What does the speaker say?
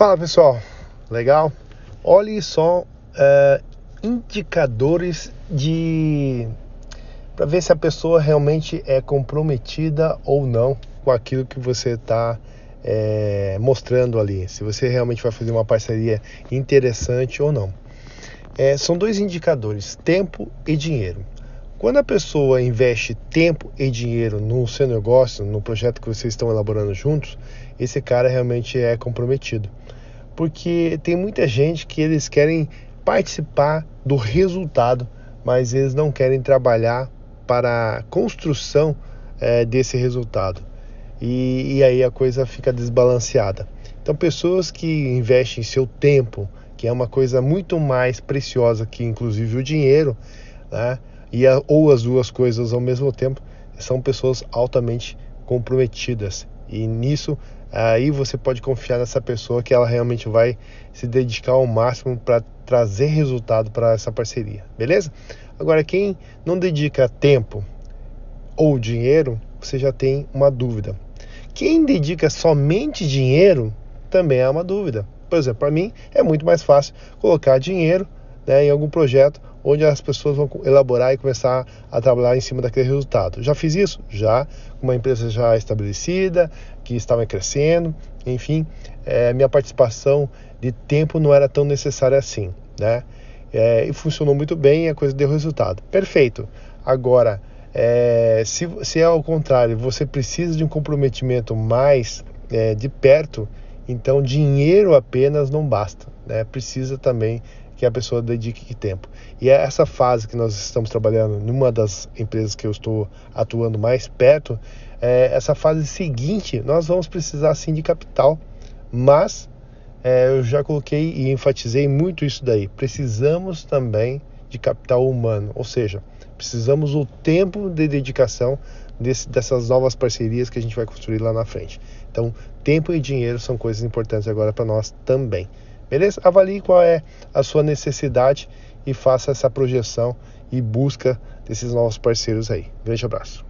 Fala pessoal, legal? Olhe só uh, indicadores de para ver se a pessoa realmente é comprometida ou não com aquilo que você está é, mostrando ali, se você realmente vai fazer uma parceria interessante ou não. É, são dois indicadores: tempo e dinheiro. Quando a pessoa investe tempo e dinheiro no seu negócio, no projeto que vocês estão elaborando juntos, esse cara realmente é comprometido. Porque tem muita gente que eles querem participar do resultado, mas eles não querem trabalhar para a construção é, desse resultado. E, e aí a coisa fica desbalanceada. Então, pessoas que investem seu tempo, que é uma coisa muito mais preciosa que inclusive o dinheiro, né? E a, ou as duas coisas ao mesmo tempo, são pessoas altamente comprometidas. E nisso, aí você pode confiar nessa pessoa que ela realmente vai se dedicar ao máximo para trazer resultado para essa parceria, beleza? Agora, quem não dedica tempo ou dinheiro, você já tem uma dúvida. Quem dedica somente dinheiro também é uma dúvida. Por exemplo, para mim é muito mais fácil colocar dinheiro né, em algum projeto onde as pessoas vão elaborar e começar a trabalhar em cima daquele resultado. Já fiz isso? Já, uma empresa já estabelecida, que estava crescendo, enfim, é, minha participação de tempo não era tão necessária assim, né? É, e funcionou muito bem a coisa deu resultado. Perfeito. Agora, é, se, se é ao contrário, você precisa de um comprometimento mais é, de perto, então dinheiro apenas não basta, né? Precisa também que a pessoa dedique tempo. E é essa fase que nós estamos trabalhando numa das empresas que eu estou atuando mais perto, é essa fase seguinte, nós vamos precisar sim de capital, mas é, eu já coloquei e enfatizei muito isso daí. Precisamos também de capital humano, ou seja, precisamos o tempo de dedicação desse, dessas novas parcerias que a gente vai construir lá na frente. Então, tempo e dinheiro são coisas importantes agora para nós também. Beleza? Avalie qual é a sua necessidade e faça essa projeção e busca desses novos parceiros aí. Grande abraço.